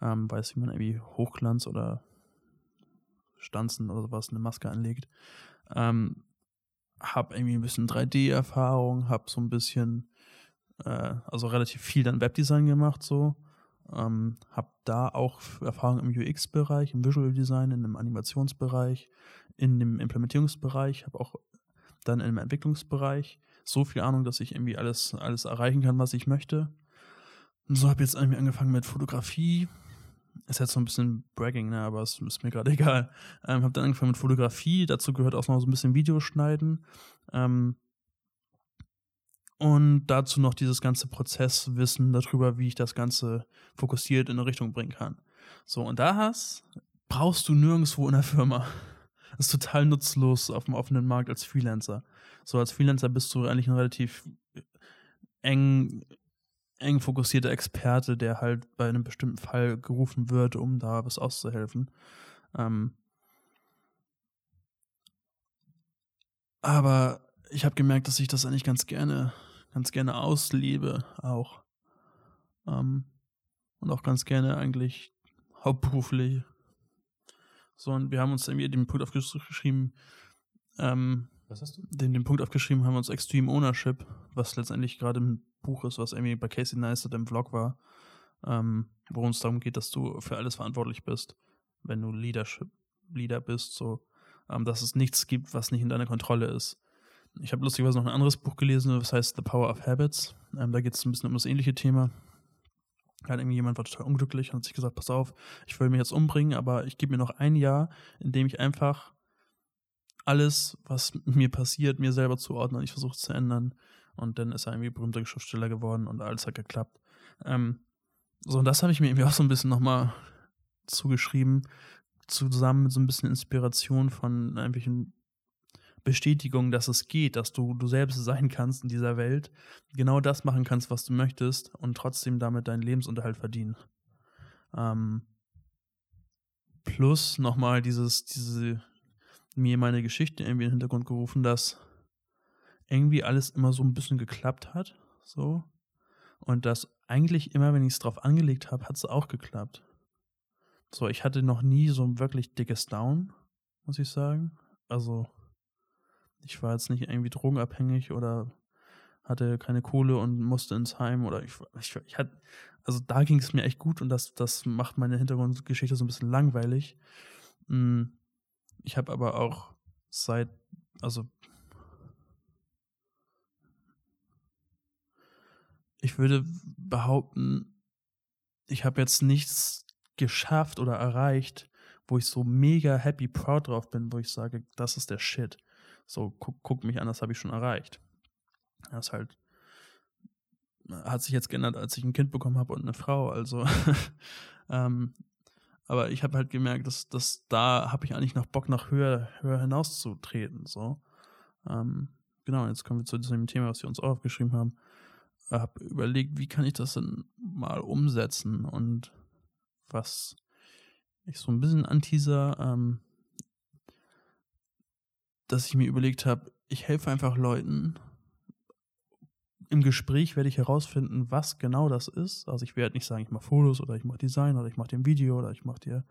Ähm, weiß, wie man irgendwie Hochglanz oder Stanzen oder sowas eine Maske anlegt. Ähm, hab irgendwie ein bisschen 3D-Erfahrung, hab so ein bisschen, äh, also relativ viel dann Webdesign gemacht so. Ähm, hab da auch Erfahrung im UX-Bereich, im Visual Design, in dem Animationsbereich, in dem Implementierungsbereich, habe auch dann im Entwicklungsbereich so viel Ahnung, dass ich irgendwie alles, alles erreichen kann, was ich möchte. Und so habe ich jetzt irgendwie angefangen mit Fotografie. Ist jetzt so ein bisschen Bragging, ne? aber es ist mir gerade egal. Ähm, habe dann angefangen mit Fotografie, dazu gehört auch noch so ein bisschen Videoschneiden. Ähm, und dazu noch dieses ganze Prozesswissen darüber, wie ich das Ganze fokussiert in eine Richtung bringen kann. So, und da hast, brauchst du nirgendwo in der Firma. Das ist total nutzlos auf dem offenen Markt als Freelancer. So als Freelancer bist du eigentlich ein relativ eng, eng fokussierter Experte, der halt bei einem bestimmten Fall gerufen wird, um da was auszuhelfen. Ähm aber ich habe gemerkt, dass ich das eigentlich ganz gerne, ganz gerne auslebe auch. Ähm und auch ganz gerne eigentlich hauptberuflich so, und wir haben uns irgendwie den Punkt aufgeschrieben, ähm, was hast du? Den, den Punkt aufgeschrieben haben wir uns Extreme Ownership, was letztendlich gerade ein Buch ist, was irgendwie bei Casey Neistat im Vlog war, ähm, worum es darum geht, dass du für alles verantwortlich bist, wenn du Leadership, Leader bist, so, ähm, dass es nichts gibt, was nicht in deiner Kontrolle ist. Ich habe lustigerweise noch ein anderes Buch gelesen, das heißt The Power of Habits. Ähm, da geht es ein bisschen um das ähnliche Thema hat irgendwie jemand war total unglücklich und hat sich gesagt, pass auf, ich will mich jetzt umbringen, aber ich gebe mir noch ein Jahr, in dem ich einfach alles, was mir passiert, mir selber zuordne und ich versuche es zu ändern. Und dann ist er irgendwie berühmter Schriftsteller geworden und alles hat geklappt. Ähm, so, und das habe ich mir irgendwie auch so ein bisschen nochmal zugeschrieben, zusammen mit so ein bisschen Inspiration von irgendwelchen Bestätigung, dass es geht, dass du du selbst sein kannst in dieser Welt, genau das machen kannst, was du möchtest und trotzdem damit deinen Lebensunterhalt verdienen. Ähm, plus nochmal dieses, diese, mir meine Geschichte irgendwie in den Hintergrund gerufen, dass irgendwie alles immer so ein bisschen geklappt hat, so. Und dass eigentlich immer, wenn ich es drauf angelegt habe, hat es auch geklappt. So, ich hatte noch nie so ein wirklich dickes Down, muss ich sagen. Also, ich war jetzt nicht irgendwie drogenabhängig oder hatte keine Kohle und musste ins Heim oder ich, ich, ich hatte, also da ging es mir echt gut und das, das macht meine Hintergrundgeschichte so ein bisschen langweilig. Hm, ich habe aber auch seit, also ich würde behaupten, ich habe jetzt nichts geschafft oder erreicht, wo ich so mega happy, proud drauf bin, wo ich sage, das ist der Shit. So, guck, guck mich an, das habe ich schon erreicht. Das ist halt, hat sich jetzt geändert, als ich ein Kind bekommen habe und eine Frau. Also, ähm, aber ich habe halt gemerkt, dass, dass da habe ich eigentlich noch Bock, nach höher, höher hinauszutreten. So. Ähm, genau, jetzt kommen wir zu diesem Thema, was wir uns auch aufgeschrieben haben. Habe überlegt, wie kann ich das denn mal umsetzen und was ich so ein bisschen anteaser, ähm, dass ich mir überlegt habe, ich helfe einfach Leuten. Im Gespräch werde ich herausfinden, was genau das ist. Also ich werde nicht sagen, ich mache Fotos oder ich mache Design oder ich mache ein Video oder ich mache dir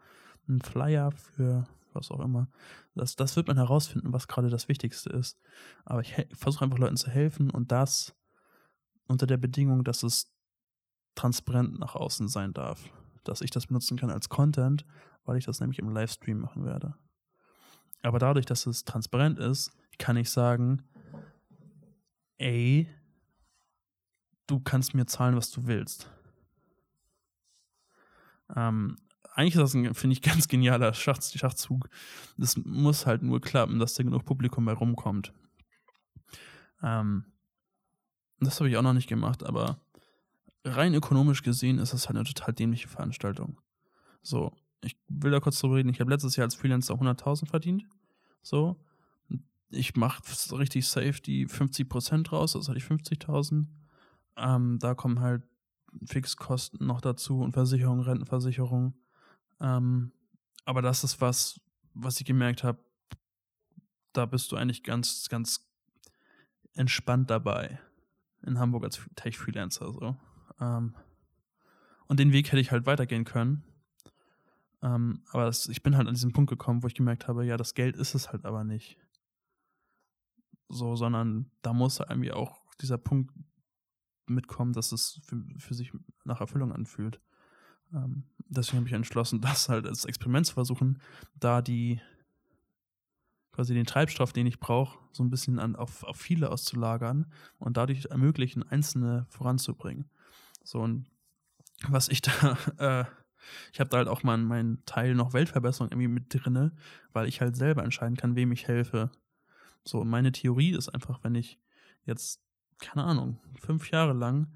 einen Flyer für was auch immer. Das, das wird man herausfinden, was gerade das Wichtigste ist. Aber ich versuche einfach Leuten zu helfen und das unter der Bedingung, dass es transparent nach außen sein darf. Dass ich das benutzen kann als Content, weil ich das nämlich im Livestream machen werde. Aber dadurch, dass es transparent ist, kann ich sagen, ey, du kannst mir zahlen, was du willst. Ähm, eigentlich ist das ein, finde ich, ganz genialer Schach, Schachzug. Das muss halt nur klappen, dass da genug Publikum bei rumkommt. Ähm, das habe ich auch noch nicht gemacht, aber rein ökonomisch gesehen ist das halt eine total dämliche Veranstaltung. So, ich will da kurz drüber reden. Ich habe letztes Jahr als Freelancer 100.000 verdient. So, ich mache richtig safe die 50% raus, also hatte ich 50.000. Ähm, da kommen halt Fixkosten noch dazu und Versicherung, Rentenversicherung. Ähm, aber das ist was, was ich gemerkt habe, da bist du eigentlich ganz, ganz entspannt dabei. In Hamburg als Tech-Freelancer so. Ähm, und den Weg hätte ich halt weitergehen können. Ähm, aber das, ich bin halt an diesen Punkt gekommen, wo ich gemerkt habe, ja, das Geld ist es halt aber nicht. So, sondern da muss irgendwie auch dieser Punkt mitkommen, dass es für, für sich nach Erfüllung anfühlt. Ähm, deswegen habe ich entschlossen, das halt als Experiment zu versuchen, da die quasi den Treibstoff, den ich brauche, so ein bisschen an, auf, auf viele auszulagern und dadurch ermöglichen, einzelne voranzubringen. So, und was ich da, äh, ich habe da halt auch mal meinen Teil noch Weltverbesserung irgendwie mit drinne, weil ich halt selber entscheiden kann, wem ich helfe. So, und meine Theorie ist einfach, wenn ich jetzt, keine Ahnung, fünf Jahre lang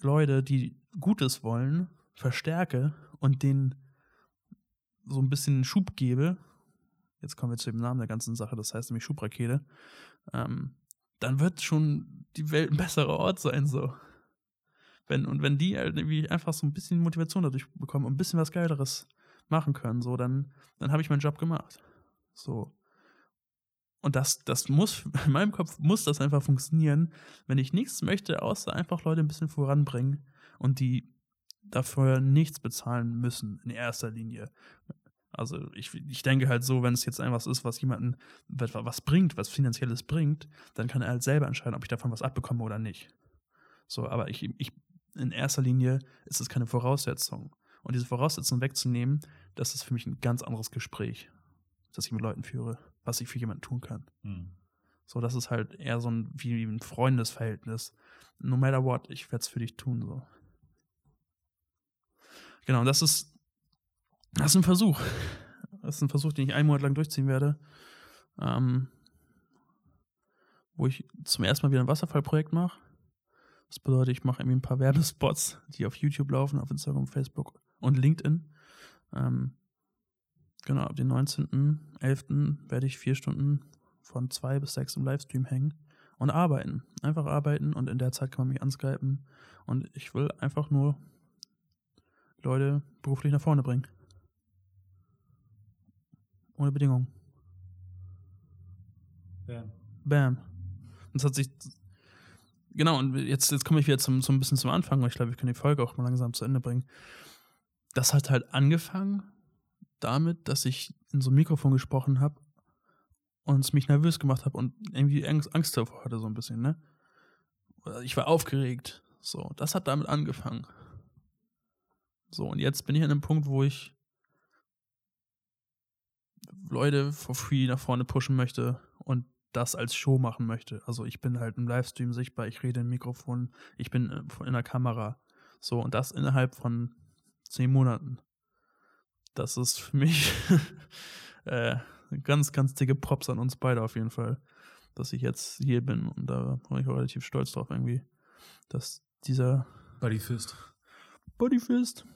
Leute, die Gutes wollen, verstärke und denen so ein bisschen Schub gebe, jetzt kommen wir zu dem Namen der ganzen Sache, das heißt nämlich Schubrakete, ähm, dann wird schon die Welt ein besserer Ort sein, so. Wenn, und wenn die halt irgendwie einfach so ein bisschen Motivation dadurch bekommen und ein bisschen was Geileres machen können, so, dann, dann habe ich meinen Job gemacht. So. Und das, das muss, in meinem Kopf muss das einfach funktionieren, wenn ich nichts möchte, außer einfach Leute ein bisschen voranbringen und die dafür nichts bezahlen müssen in erster Linie. Also ich, ich denke halt so, wenn es jetzt einfach ist, was jemanden was bringt, was finanzielles bringt, dann kann er halt selber entscheiden, ob ich davon was abbekomme oder nicht. So, aber ich, ich in erster Linie ist es keine Voraussetzung. Und diese Voraussetzung wegzunehmen, das ist für mich ein ganz anderes Gespräch, das ich mit Leuten führe, was ich für jemanden tun kann. Mhm. So, das ist halt eher so ein wie ein Freundesverhältnis. No matter what, ich werde es für dich tun. So. Genau, das ist, das ist ein Versuch. Das ist ein Versuch, den ich einen Monat lang durchziehen werde. Ähm, wo ich zum ersten Mal wieder ein Wasserfallprojekt mache. Das bedeutet, ich mache irgendwie ein paar Werbespots, die auf YouTube laufen, auf Instagram, Facebook und LinkedIn. Ähm, genau, ab dem 19.11. werde ich vier Stunden von zwei bis sechs im Livestream hängen und arbeiten. Einfach arbeiten und in der Zeit kann man mich anskypen. Und ich will einfach nur Leute beruflich nach vorne bringen. Ohne Bedingungen. Bam. Bam. Das hat sich. Genau, und jetzt, jetzt komme ich wieder zum, zum ein bisschen zum Anfang, weil ich glaube, wir können die Folge auch mal langsam zu Ende bringen. Das hat halt angefangen damit, dass ich in so ein Mikrofon gesprochen habe und es mich nervös gemacht habe und irgendwie Angst, Angst davor hatte, so ein bisschen, ne? Ich war aufgeregt. So, das hat damit angefangen. So, und jetzt bin ich an einem Punkt, wo ich Leute for free nach vorne pushen möchte und das als Show machen möchte. Also ich bin halt im Livestream sichtbar, ich rede im Mikrofon, ich bin äh, in der Kamera. So, und das innerhalb von zehn Monaten. Das ist für mich äh, ganz, ganz dicke Props an uns beide auf jeden Fall, dass ich jetzt hier bin und da bin ich auch relativ stolz drauf irgendwie, dass dieser Buddy Fist. Buddy Fist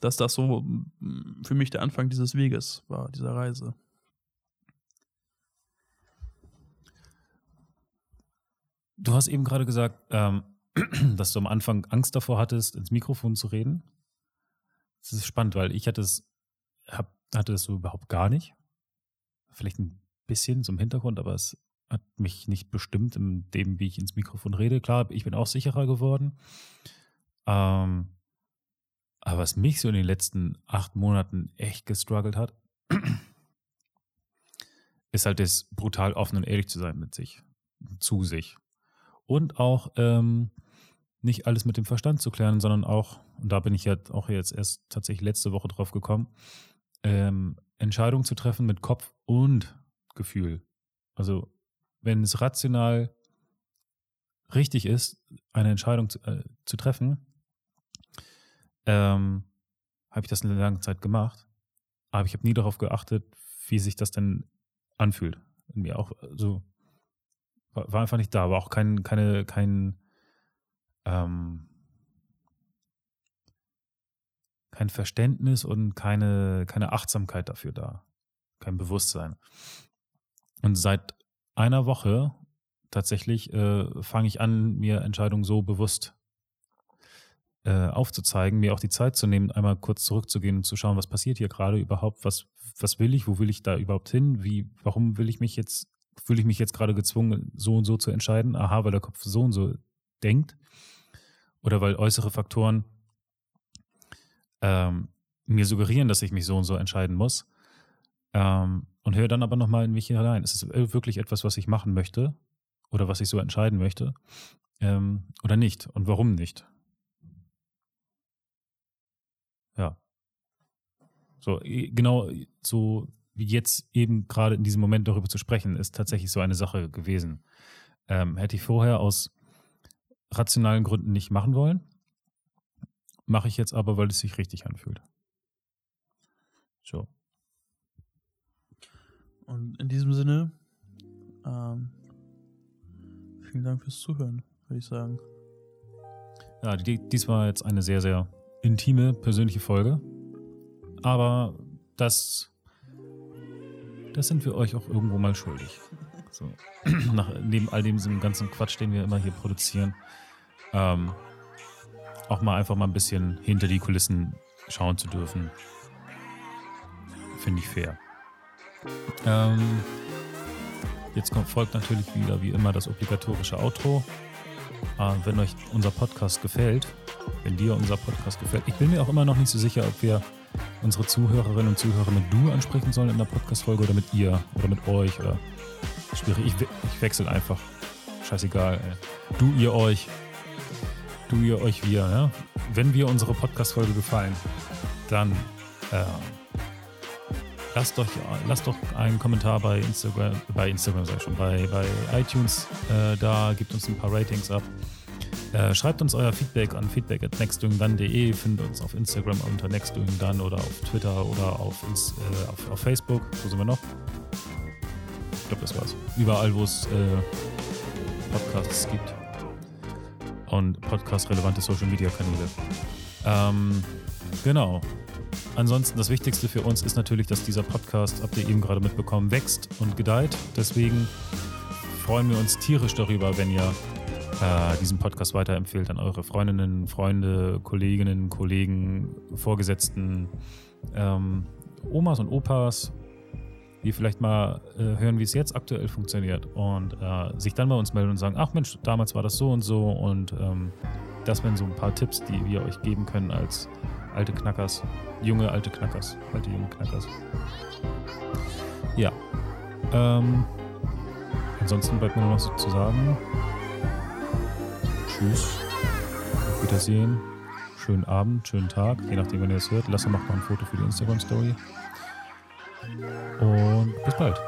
dass das so mm, für mich der Anfang dieses Weges war, dieser Reise. Du hast eben gerade gesagt, ähm, dass du am Anfang Angst davor hattest, ins Mikrofon zu reden. Das ist spannend, weil ich hatte es, hab, hatte es so überhaupt gar nicht. Vielleicht ein bisschen zum Hintergrund, aber es hat mich nicht bestimmt in dem, wie ich ins Mikrofon rede. Klar, ich bin auch sicherer geworden. Ähm, aber was mich so in den letzten acht Monaten echt gestruggelt hat, ist halt das brutal offen und ehrlich zu sein mit sich, zu sich. Und auch ähm, nicht alles mit dem Verstand zu klären, sondern auch, und da bin ich ja auch jetzt erst tatsächlich letzte Woche drauf gekommen, ähm, Entscheidungen zu treffen mit Kopf und Gefühl. Also wenn es rational richtig ist, eine Entscheidung zu, äh, zu treffen, ähm, habe ich das eine lange Zeit gemacht. Aber ich habe nie darauf geachtet, wie sich das denn anfühlt. In mir auch so war, war einfach nicht da, aber auch kein, keine, kein, ähm, kein Verständnis und keine, keine Achtsamkeit dafür da. Kein Bewusstsein. Und seit einer Woche tatsächlich äh, fange ich an, mir Entscheidungen so bewusst äh, aufzuzeigen, mir auch die Zeit zu nehmen, einmal kurz zurückzugehen und zu schauen, was passiert hier gerade überhaupt, was, was will ich, wo will ich da überhaupt hin, wie, warum will ich mich jetzt, fühle ich mich jetzt gerade gezwungen, so und so zu entscheiden? Aha, weil der Kopf so und so denkt. Oder weil äußere Faktoren ähm, mir suggerieren, dass ich mich so und so entscheiden muss. Ähm, und höre dann aber nochmal in mich hinein. Ist es wirklich etwas, was ich machen möchte? Oder was ich so entscheiden möchte? Ähm, oder nicht? Und warum nicht? Ja. So, genau so wie jetzt eben gerade in diesem Moment darüber zu sprechen, ist tatsächlich so eine Sache gewesen. Ähm, hätte ich vorher aus rationalen Gründen nicht machen wollen, mache ich jetzt aber, weil es sich richtig anfühlt. So. Und in diesem Sinne, ähm, vielen Dank fürs Zuhören, würde ich sagen. Ja, die, dies war jetzt eine sehr, sehr intime, persönliche Folge. Aber das, das sind wir euch auch irgendwo mal schuldig. So. Nach, neben all dem ganzen Quatsch, den wir immer hier produzieren, ähm, auch mal einfach mal ein bisschen hinter die Kulissen schauen zu dürfen, finde ich fair. Ähm, jetzt kommt, folgt natürlich wieder wie immer das obligatorische Outro. Äh, wenn euch unser Podcast gefällt, wenn dir unser Podcast gefällt. Ich bin mir auch immer noch nicht so sicher, ob wir unsere Zuhörerinnen und Zuhörer mit du ansprechen sollen in der Podcast-Folge oder mit ihr oder mit euch oder schwierig. Ich, ich wechsle einfach. Scheißegal. Ey. Du, ihr, euch. Du, ihr, euch, wir. Ja? Wenn wir unsere Podcast-Folge gefallen, dann äh, lasst, euch, lasst doch einen Kommentar bei Instagram, bei Instagram sag ich schon, bei, bei iTunes äh, da, gebt uns ein paar Ratings ab. Äh, schreibt uns euer Feedback an feedback at nextdoingdone.de, findet uns auf Instagram unter nextdoingdone oder auf Twitter oder auf, äh, auf, auf, Facebook. Wo sind wir noch? Ich glaube, das war's. Überall, wo es äh, Podcasts gibt. Und podcast-relevante Social-Media-Kanäle. Ähm, genau. Ansonsten das Wichtigste für uns ist natürlich, dass dieser Podcast, habt ihr eben gerade mitbekommen, wächst und gedeiht. Deswegen freuen wir uns tierisch darüber, wenn ihr äh, diesen Podcast weiterempfehlt an eure Freundinnen, Freunde, Kolleginnen, Kollegen, Vorgesetzten, ähm, Omas und Opas, die vielleicht mal äh, hören, wie es jetzt aktuell funktioniert und äh, sich dann bei uns melden und sagen, ach Mensch, damals war das so und so und ähm, das wären so ein paar Tipps, die wir euch geben können als alte Knackers, junge alte Knackers, alte junge Knackers. Ja. Ähm, ansonsten bleibt mir nur noch so zu sagen, Tschüss. Auf Wiedersehen. Schönen Abend, schönen Tag, je nachdem, wann ihr es hört. Lasse macht noch ein Foto für die Instagram-Story. Und bis bald.